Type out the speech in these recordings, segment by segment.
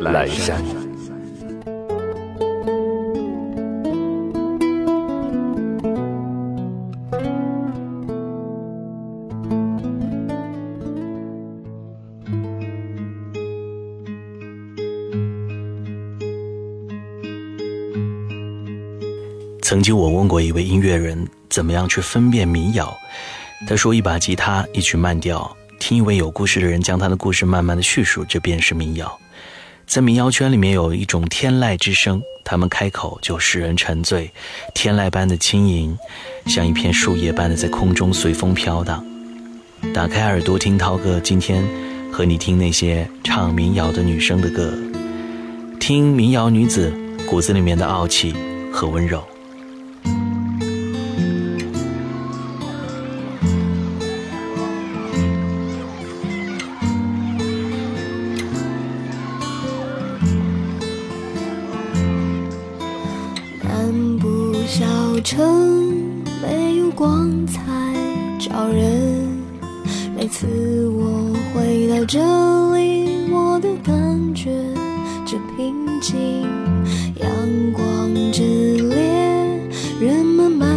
阑珊。曾经我问过一位音乐人，怎么样去分辨民谣？他说：一把吉他，一曲慢调，听一位有故事的人将他的故事慢慢的叙述，这便是民谣。在民谣圈里面有一种天籁之声，他们开口就使人沉醉，天籁般的轻盈，像一片树叶般的在空中随风飘荡。打开耳朵听涛哥，今天和你听那些唱民谣的女生的歌，听民谣女子骨子里面的傲气和温柔。城没有光彩照人，每次我回到这里，我都感觉这平静。阳光之烈，人们满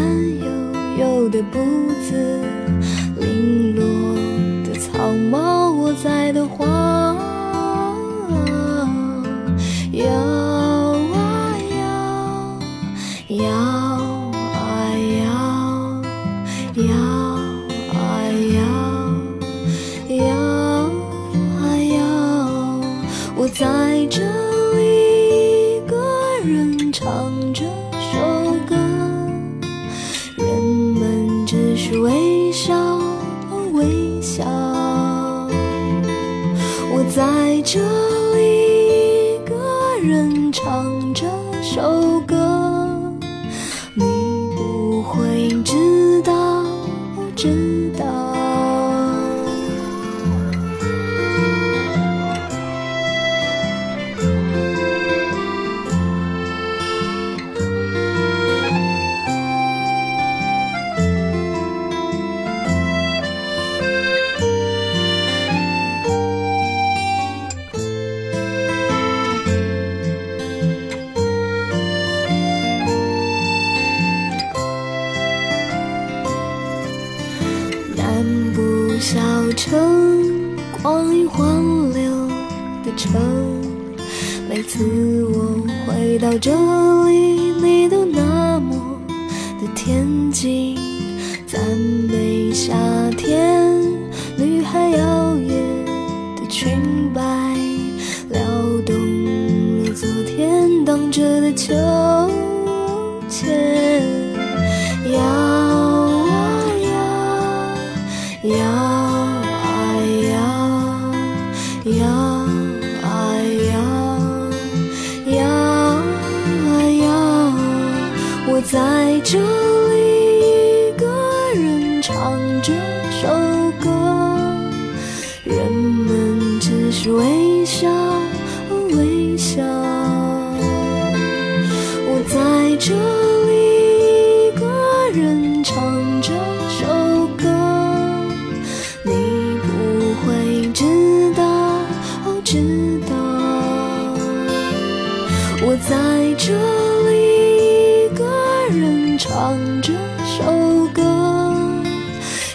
这首歌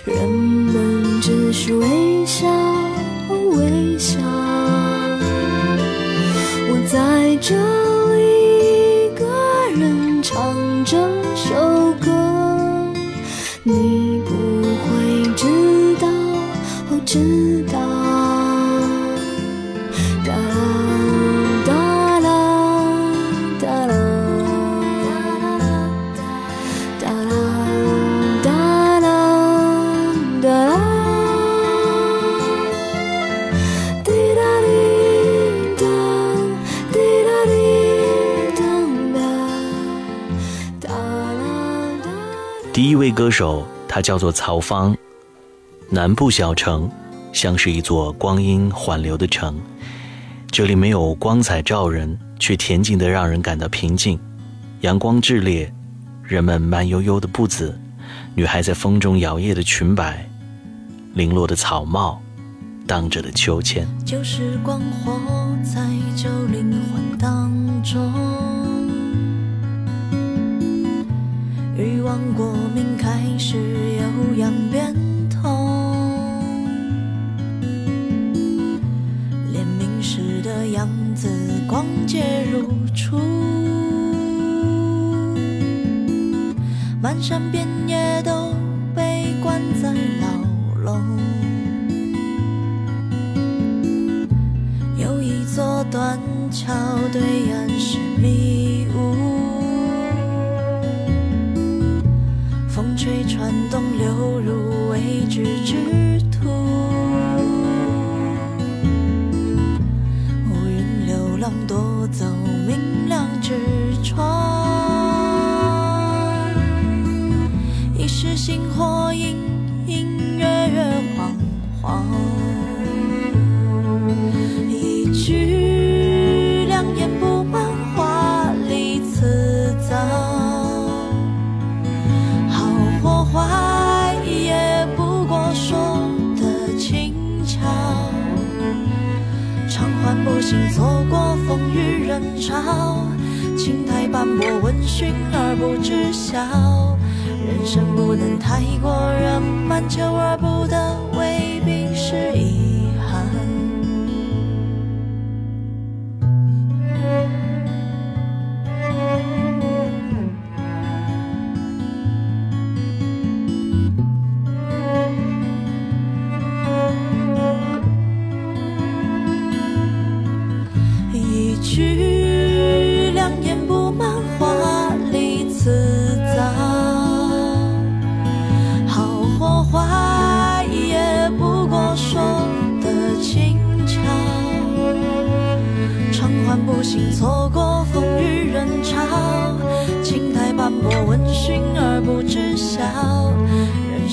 人们只是微笑微笑。我在这歌手，他叫做曹芳。南部小城，像是一座光阴缓流的城，这里没有光彩照人，却恬静的让人感到平静。阳光炽烈，人们慢悠悠的步子，女孩在风中摇曳的裙摆，零落的草帽，荡着的秋千。旧时光活在旧灵魂当中，欲望过敏开始有样变通，连明时的样子光洁如初，漫山遍野都被关在牢笼。有一座断桥，对岸斑驳，闻讯而不知晓。人生不能太过圆满，求而不得，未必是一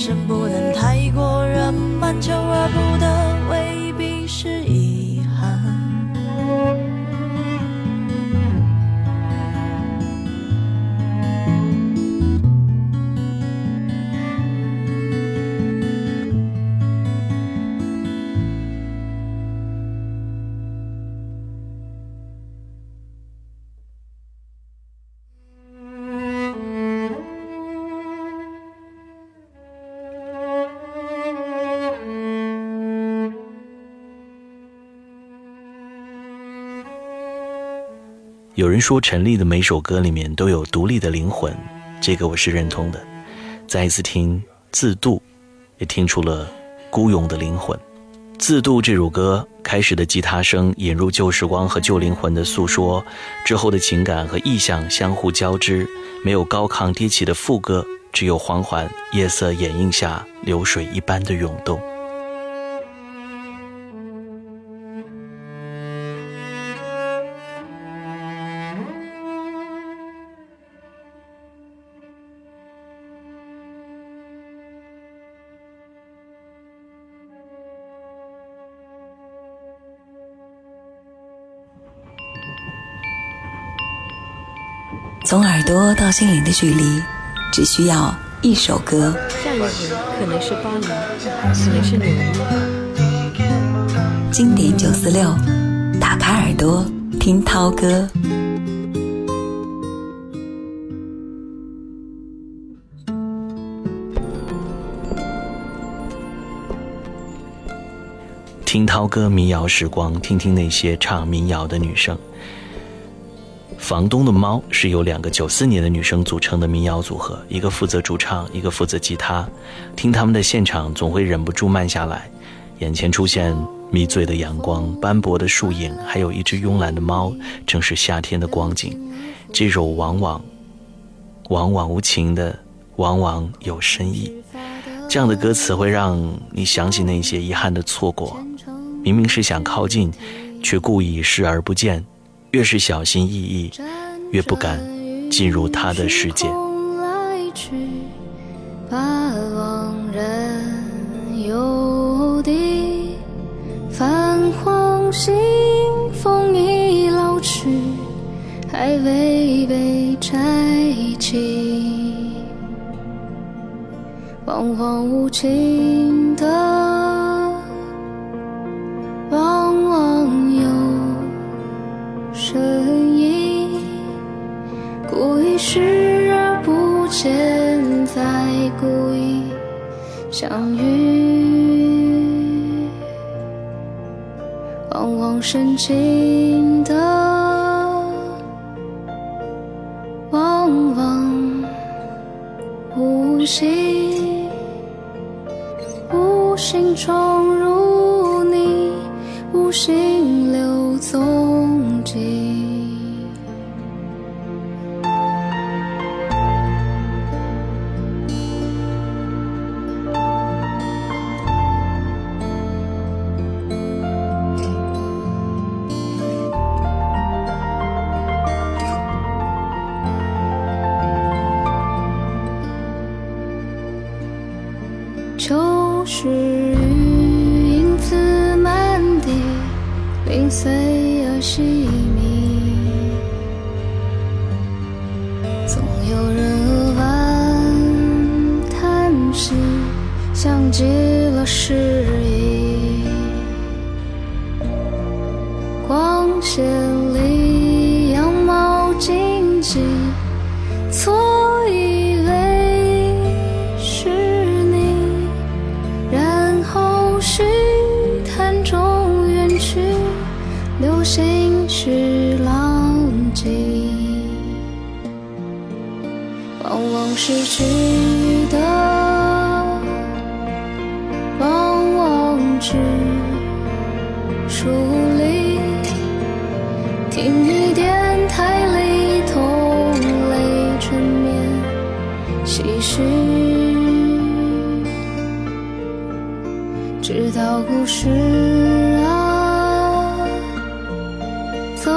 生不能太过圆满，求而不有人说陈粒的每首歌里面都有独立的灵魂，这个我是认同的。再一次听《自渡》，也听出了孤勇的灵魂。《自渡》这首歌开始的吉他声引入旧时光和旧灵魂的诉说，之后的情感和意象相互交织，没有高亢低起的副歌，只有缓缓夜色掩映下流水一般的涌动。从耳朵到心灵的距离，只需要一首歌。下一回可能是巴黎，可能是纽约。经典九四六，打开耳朵听涛歌。听涛歌民谣时光，听听那些唱民谣的女生。房东的猫是由两个九四年的女生组成的民谣组合，一个负责主唱，一个负责吉他。听他们的现场，总会忍不住慢下来，眼前出现迷醉的阳光、斑驳的树影，还有一只慵懒的猫，正是夏天的光景。这首往往往往无情的，往往有深意。这样的歌词会让你想起那些遗憾的错过，明明是想靠近，却故意视而不见。越是小心翼翼，越不敢进入他的世界。来去把往人游地，泛黄信封已老去，还未被拆启。惶惶无情的，深情。像极了诗意。光线里，羊毛荆棘，错以为是你。然后虚谈中远去，流星去浪迹。往往失去故事啊走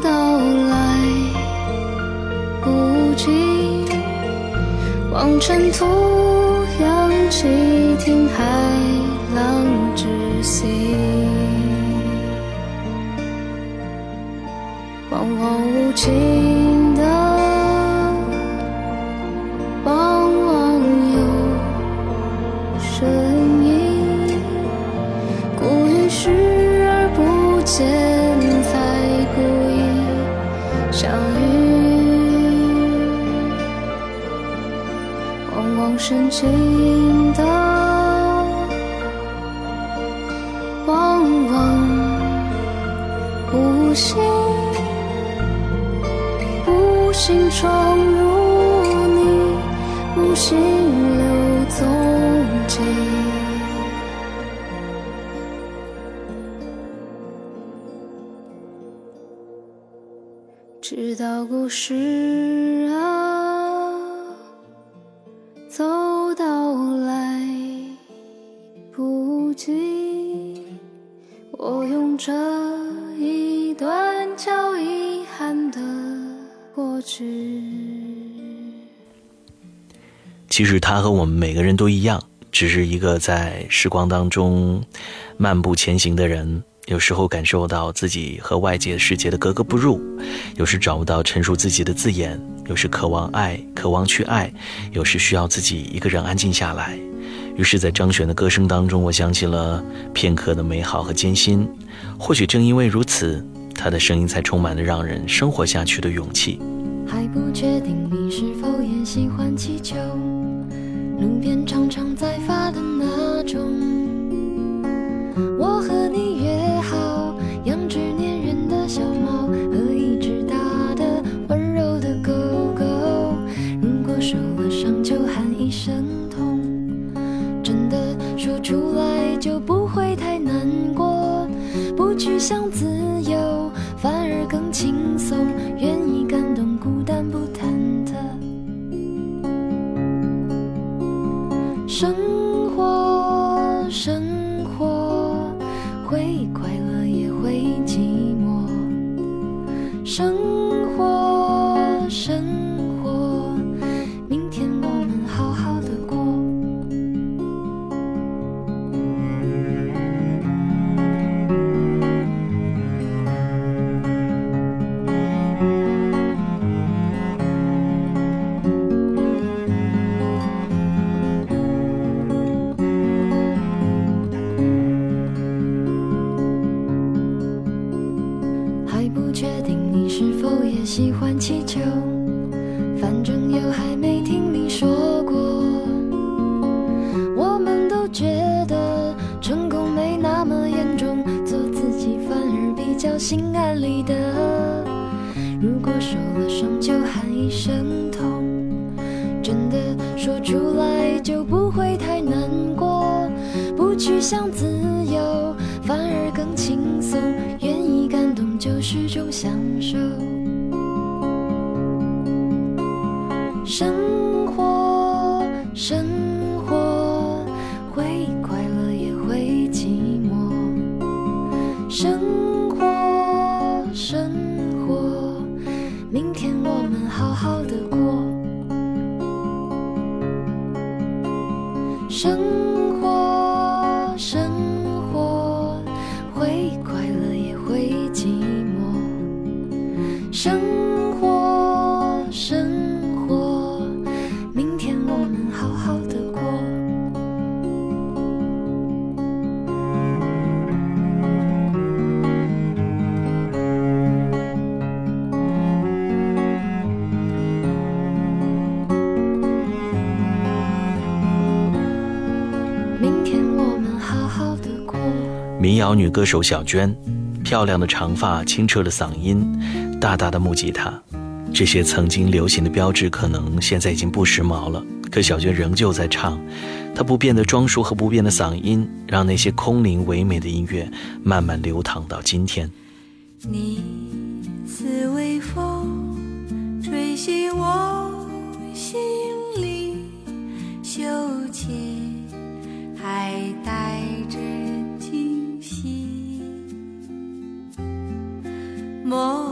到来不及，望尘土往往深情的，往往无心，无心闯入你，无心留踪迹。直到故事其实他和我们每个人都一样，只是一个在时光当中漫步前行的人。有时候感受到自己和外界世界的格格不入，有时找不到陈述自己的字眼，有时渴望爱，渴望去爱，有时需要自己一个人安静下来。于是，在张悬的歌声当中，我想起了片刻的美好和艰辛。或许正因为如此，他的声音才充满了让人生活下去的勇气。还不确定你是否也喜欢气球，路边常常在发的那种。我和你约好，养只粘人的小猫和一只大的温柔的狗狗。如果受了伤就喊一声痛，真的说出来生女歌手小娟，漂亮的长发，清澈的嗓音，大大的木吉他，这些曾经流行的标志，可能现在已经不时髦了。可小娟仍旧在唱，她不变的装束和不变的嗓音，让那些空灵唯美的音乐慢慢流淌到今天。你似微风，吹醒我。more.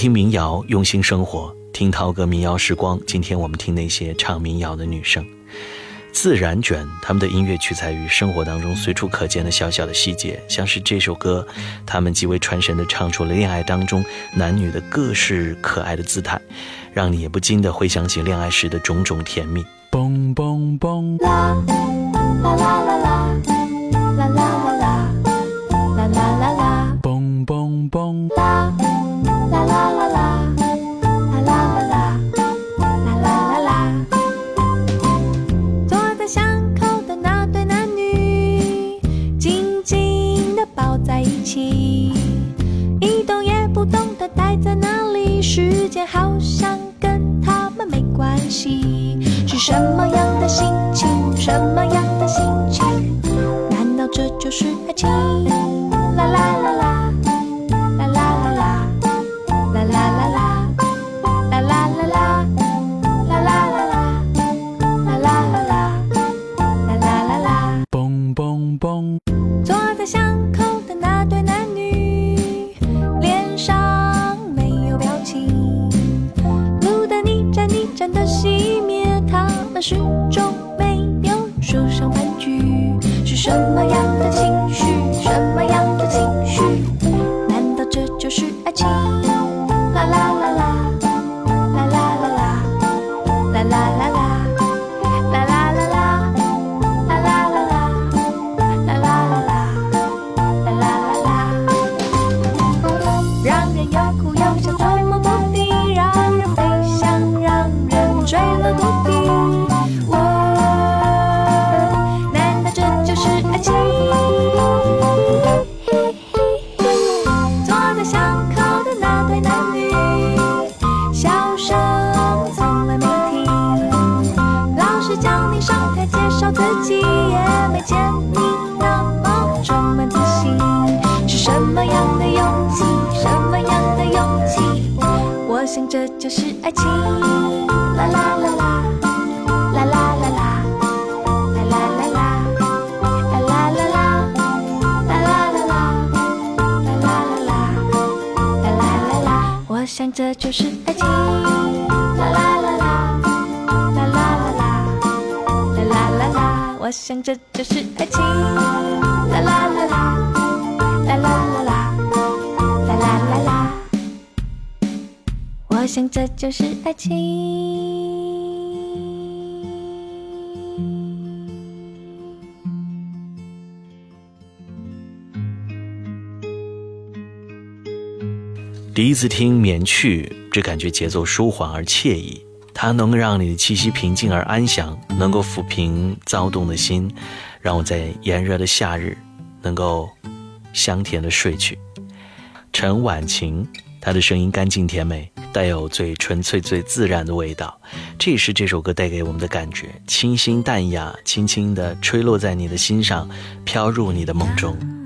听民谣，用心生活，听涛哥民谣时光。今天我们听那些唱民谣的女生。自然卷，他们的音乐取材于生活当中随处可见的小小的细节，像是这首歌，他们极为传神的唱出了恋爱当中男女的各式可爱的姿态，让你也不禁的回想起恋爱时的种种甜蜜。嘣嘣嘣，啦啦啦啦啦，啦啦啦啦，啦啦啦，嘣嘣嘣，啦起，一动也不动的待在那里，时间好像跟他们没关系。是什么样的心情？什么样的心情？难道这就是爱情？啦啦，啦啦他始终没有说上玩具。是什么样的情绪？什么样的情绪？难道这就是爱情？啦啦，我想这就是爱情。第一次听《眠去》，只感觉节奏舒缓而惬意，它能让你的气息平静而安详，能够抚平躁动的心，让我在炎热的夏日能够香甜的睡去。陈婉晴，她的声音干净甜美，带有最纯粹、最自然的味道，这也是这首歌带给我们的感觉：清新淡雅，轻轻地吹落在你的心上，飘入你的梦中。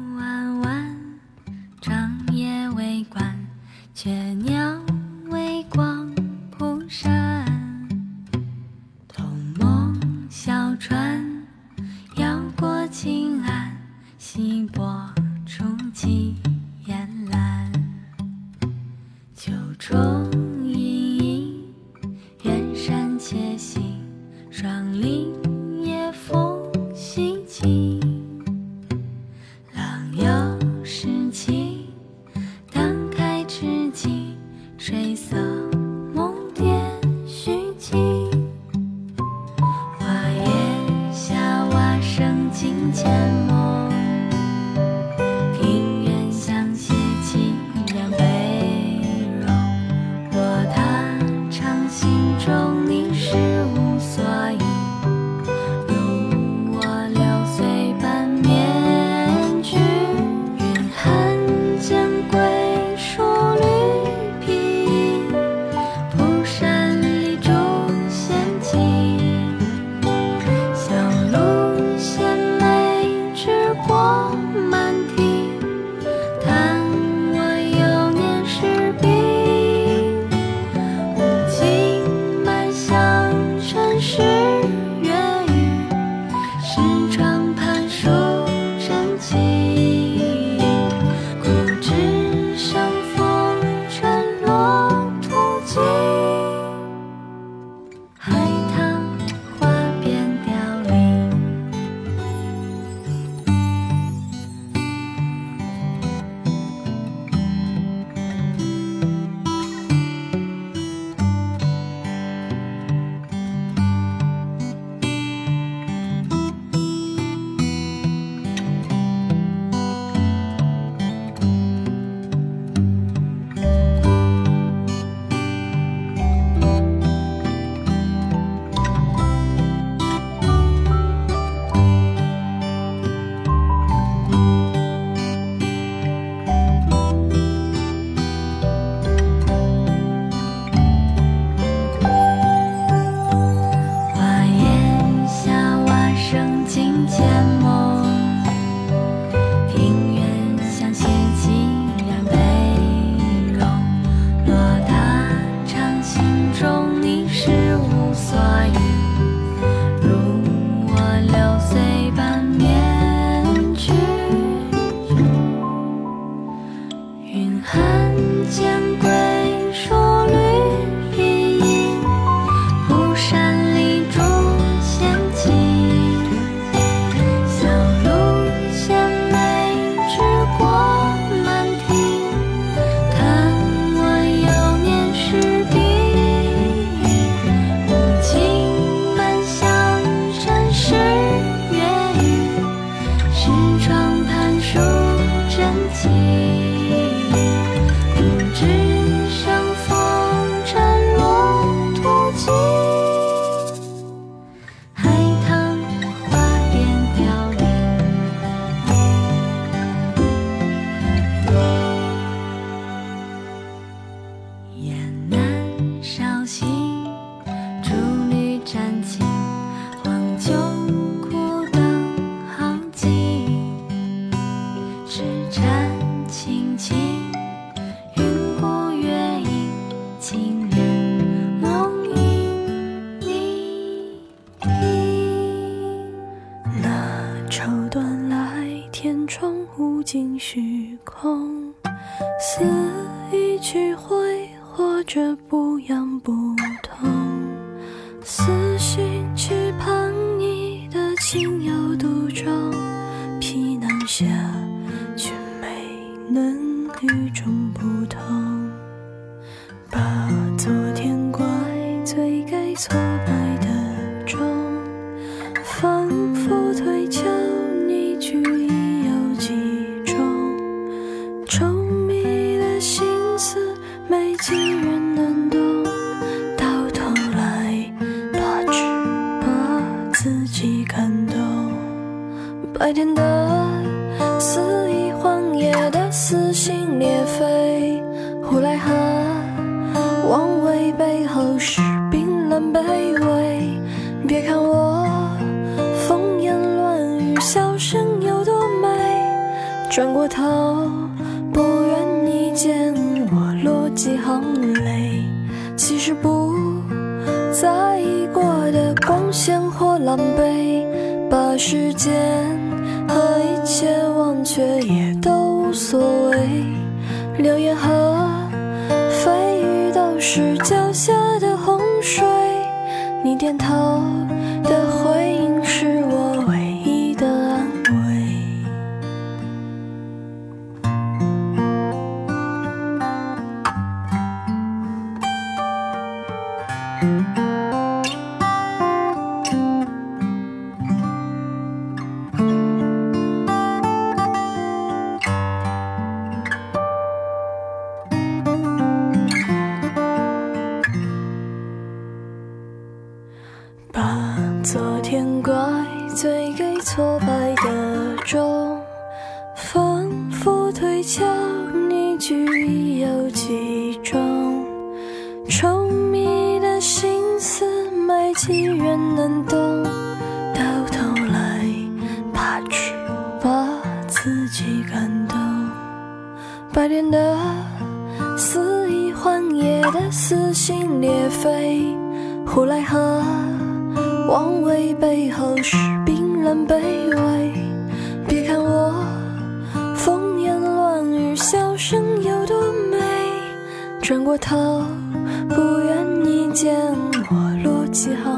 鲜活狼狈，把时间和一切忘却也都无所谓。流言和蜚语都是脚下的洪水，你点头的回应愿你见我落几行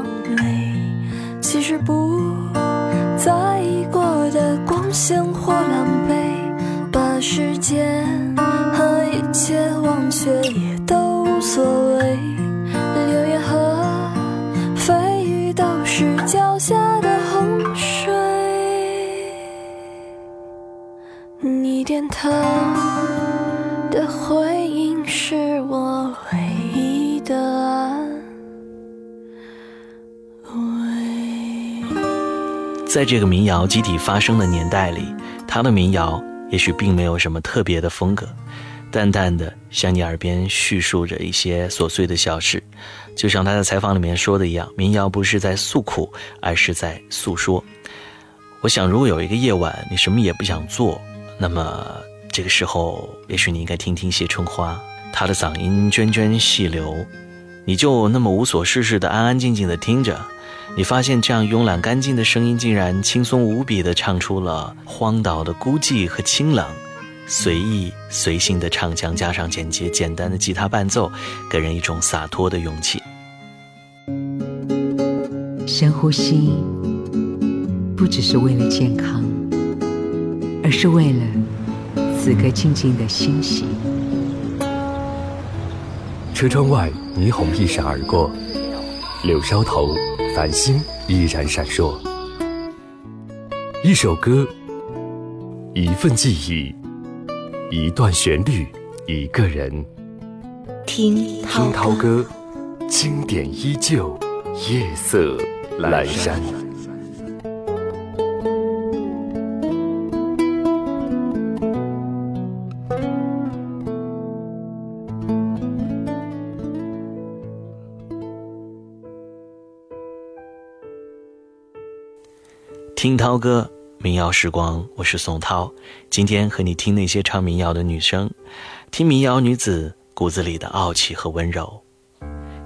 在这个民谣集体发声的年代里，他的民谣也许并没有什么特别的风格，淡淡的向你耳边叙述着一些琐碎的小事，就像他在采访里面说的一样，民谣不是在诉苦，而是在诉说。我想，如果有一个夜晚你什么也不想做，那么这个时候，也许你应该听听谢春花，她的嗓音涓涓细流，你就那么无所事事的安安静静的听着。你发现这样慵懒干净的声音，竟然轻松无比地唱出了荒岛的孤寂和清冷，随意随性的唱腔加上简洁简单的吉他伴奏，给人一种洒脱的勇气。深呼吸，不只是为了健康，而是为了此刻静静的欣喜。车窗外，霓虹一闪而过，柳梢头，繁星依然闪烁。一首歌，一份记忆，一段旋律，一个人。听听涛歌，经典依旧，夜色阑珊。听涛歌，民谣时光，我是宋涛。今天和你听那些唱民谣的女生，听民谣女子骨子里的傲气和温柔。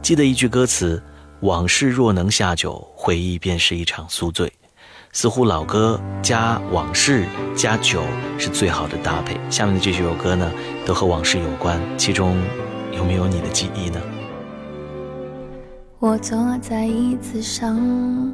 记得一句歌词：“往事若能下酒，回忆便是一场宿醉。”似乎老歌加往事加酒是最好的搭配。下面的这几首歌呢，都和往事有关，其中有没有你的记忆呢？我坐在椅子上，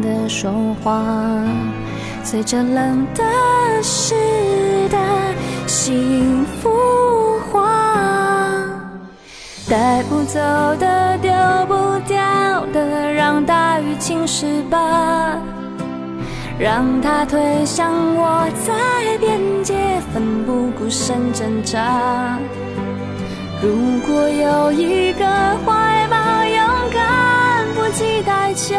的说话，随着冷的湿的幸福化，带不走的丢不掉的，让大雨侵蚀吧。让它推向我，在边界奋不顾身挣扎。如果有一个怀抱，勇敢不计代价，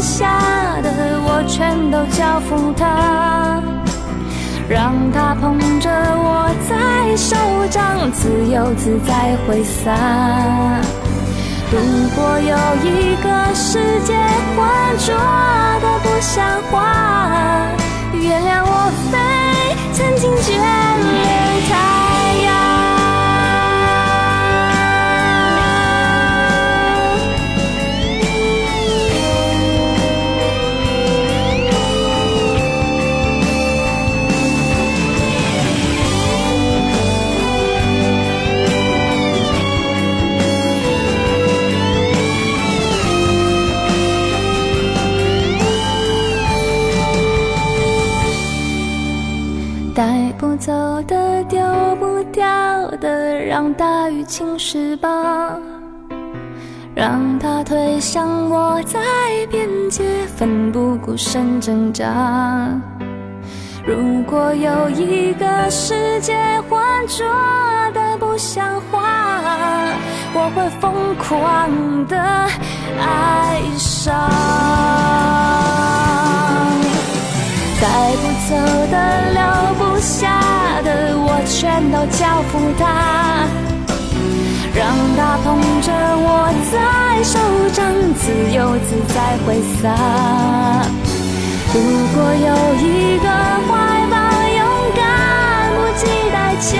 下的，我全都交付他，让他捧着我在手掌，自由自在挥洒。如果有一个世界浑浊的不像话，原谅我飞，曾经眷恋他让大雨侵蚀吧。让它推向我，在边界奋不顾身挣扎。如果有一个世界浑浊的不像话，我会疯狂的爱上。带不走的，留不下的，我全都交付他，让他捧着我在手掌，自由自在挥洒。如果有一个怀抱，勇敢不计代价，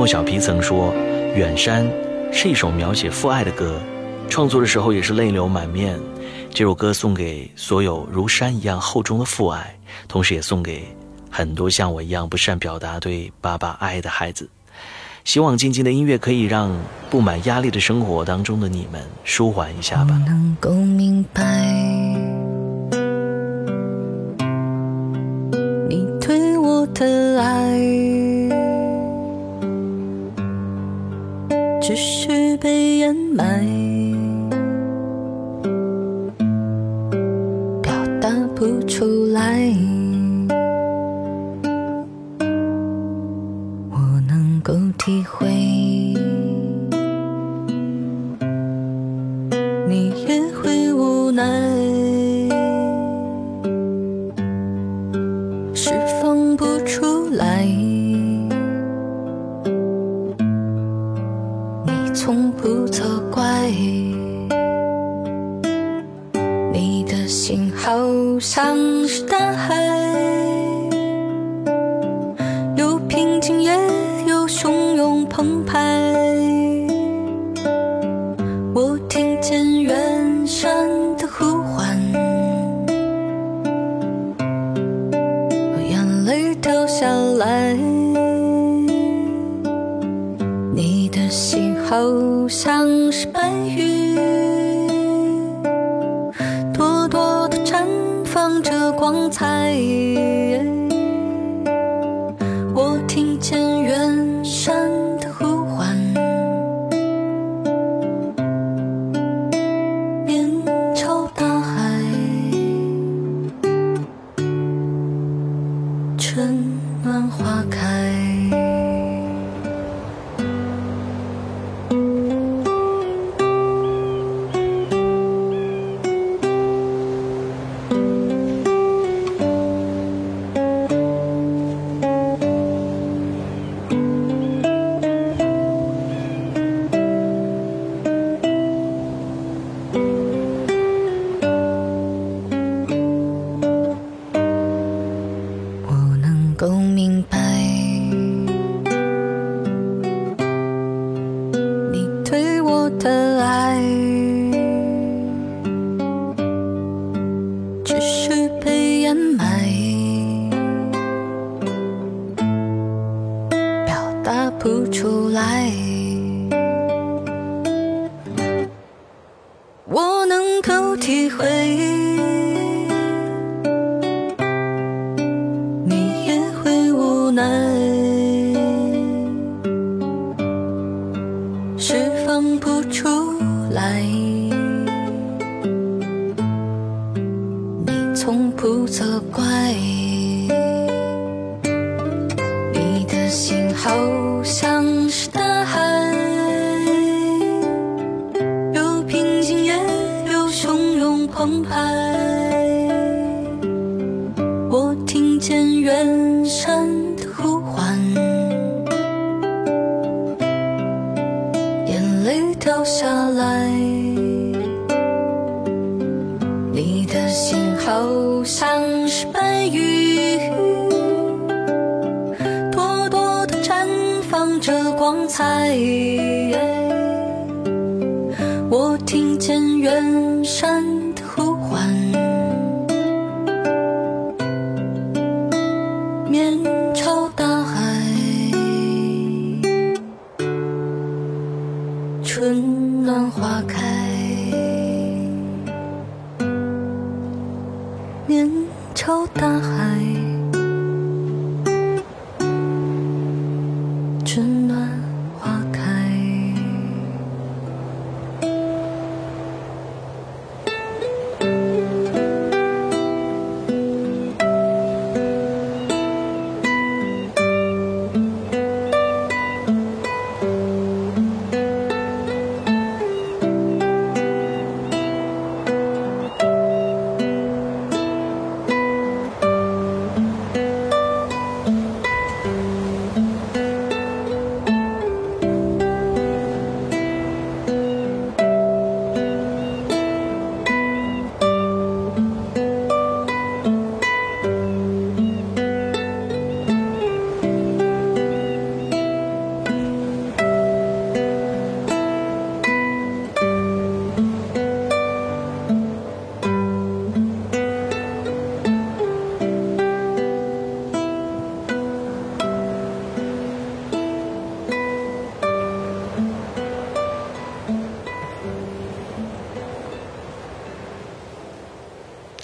莫小皮曾说：“远山是一首描写父爱的歌，创作的时候也是泪流满面。这首歌送给所有如山一样厚重的父爱，同时也送给很多像我一样不善表达对爸爸爱的孩子。希望静静的音乐可以让布满压力的生活当中的你们舒缓一下吧。能够明白，你对我的爱。只是被掩埋。表达不出来我能够体会。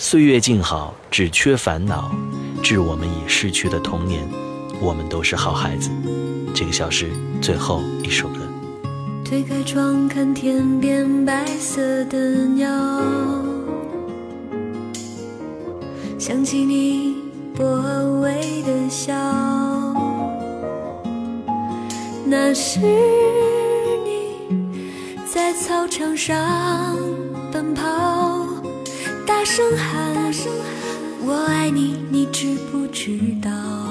岁月静好只缺烦恼致我们已逝去的童年。我们都是好孩子。这个小时最后一首歌。推开窗看天边白色的鸟想起你薄荷味的笑。那是你在操场上大声喊我爱你你知不知道？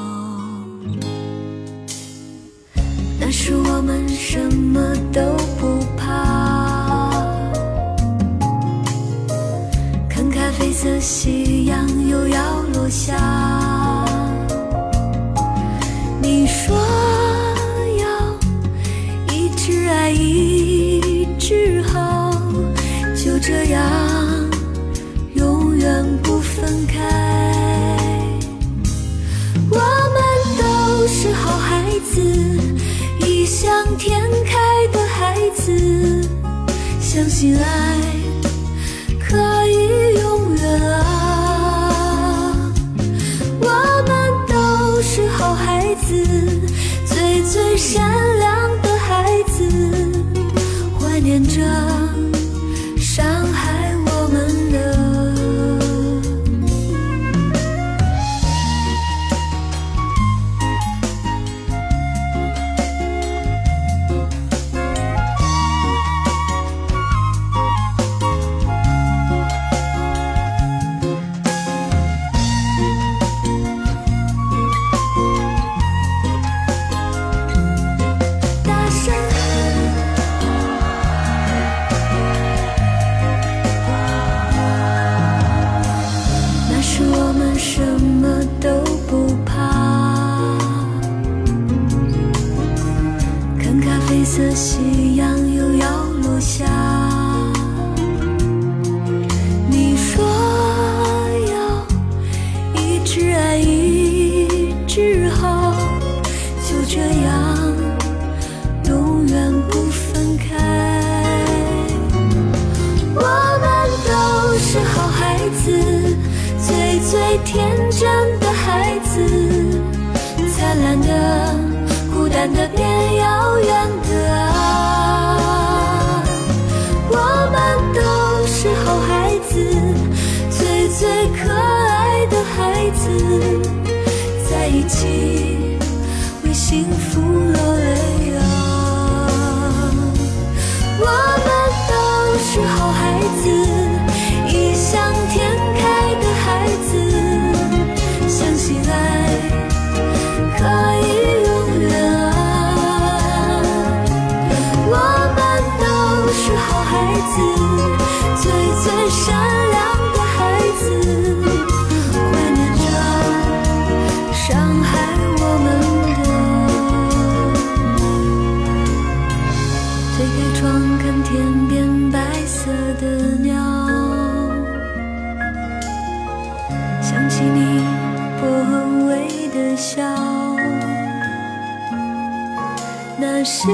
相信爱可以永远啊，我们都是好孩子，最最善良。善良的孩子怀念着伤害我们的推开窗看天边白色的鸟想起你薄荷味的笑那是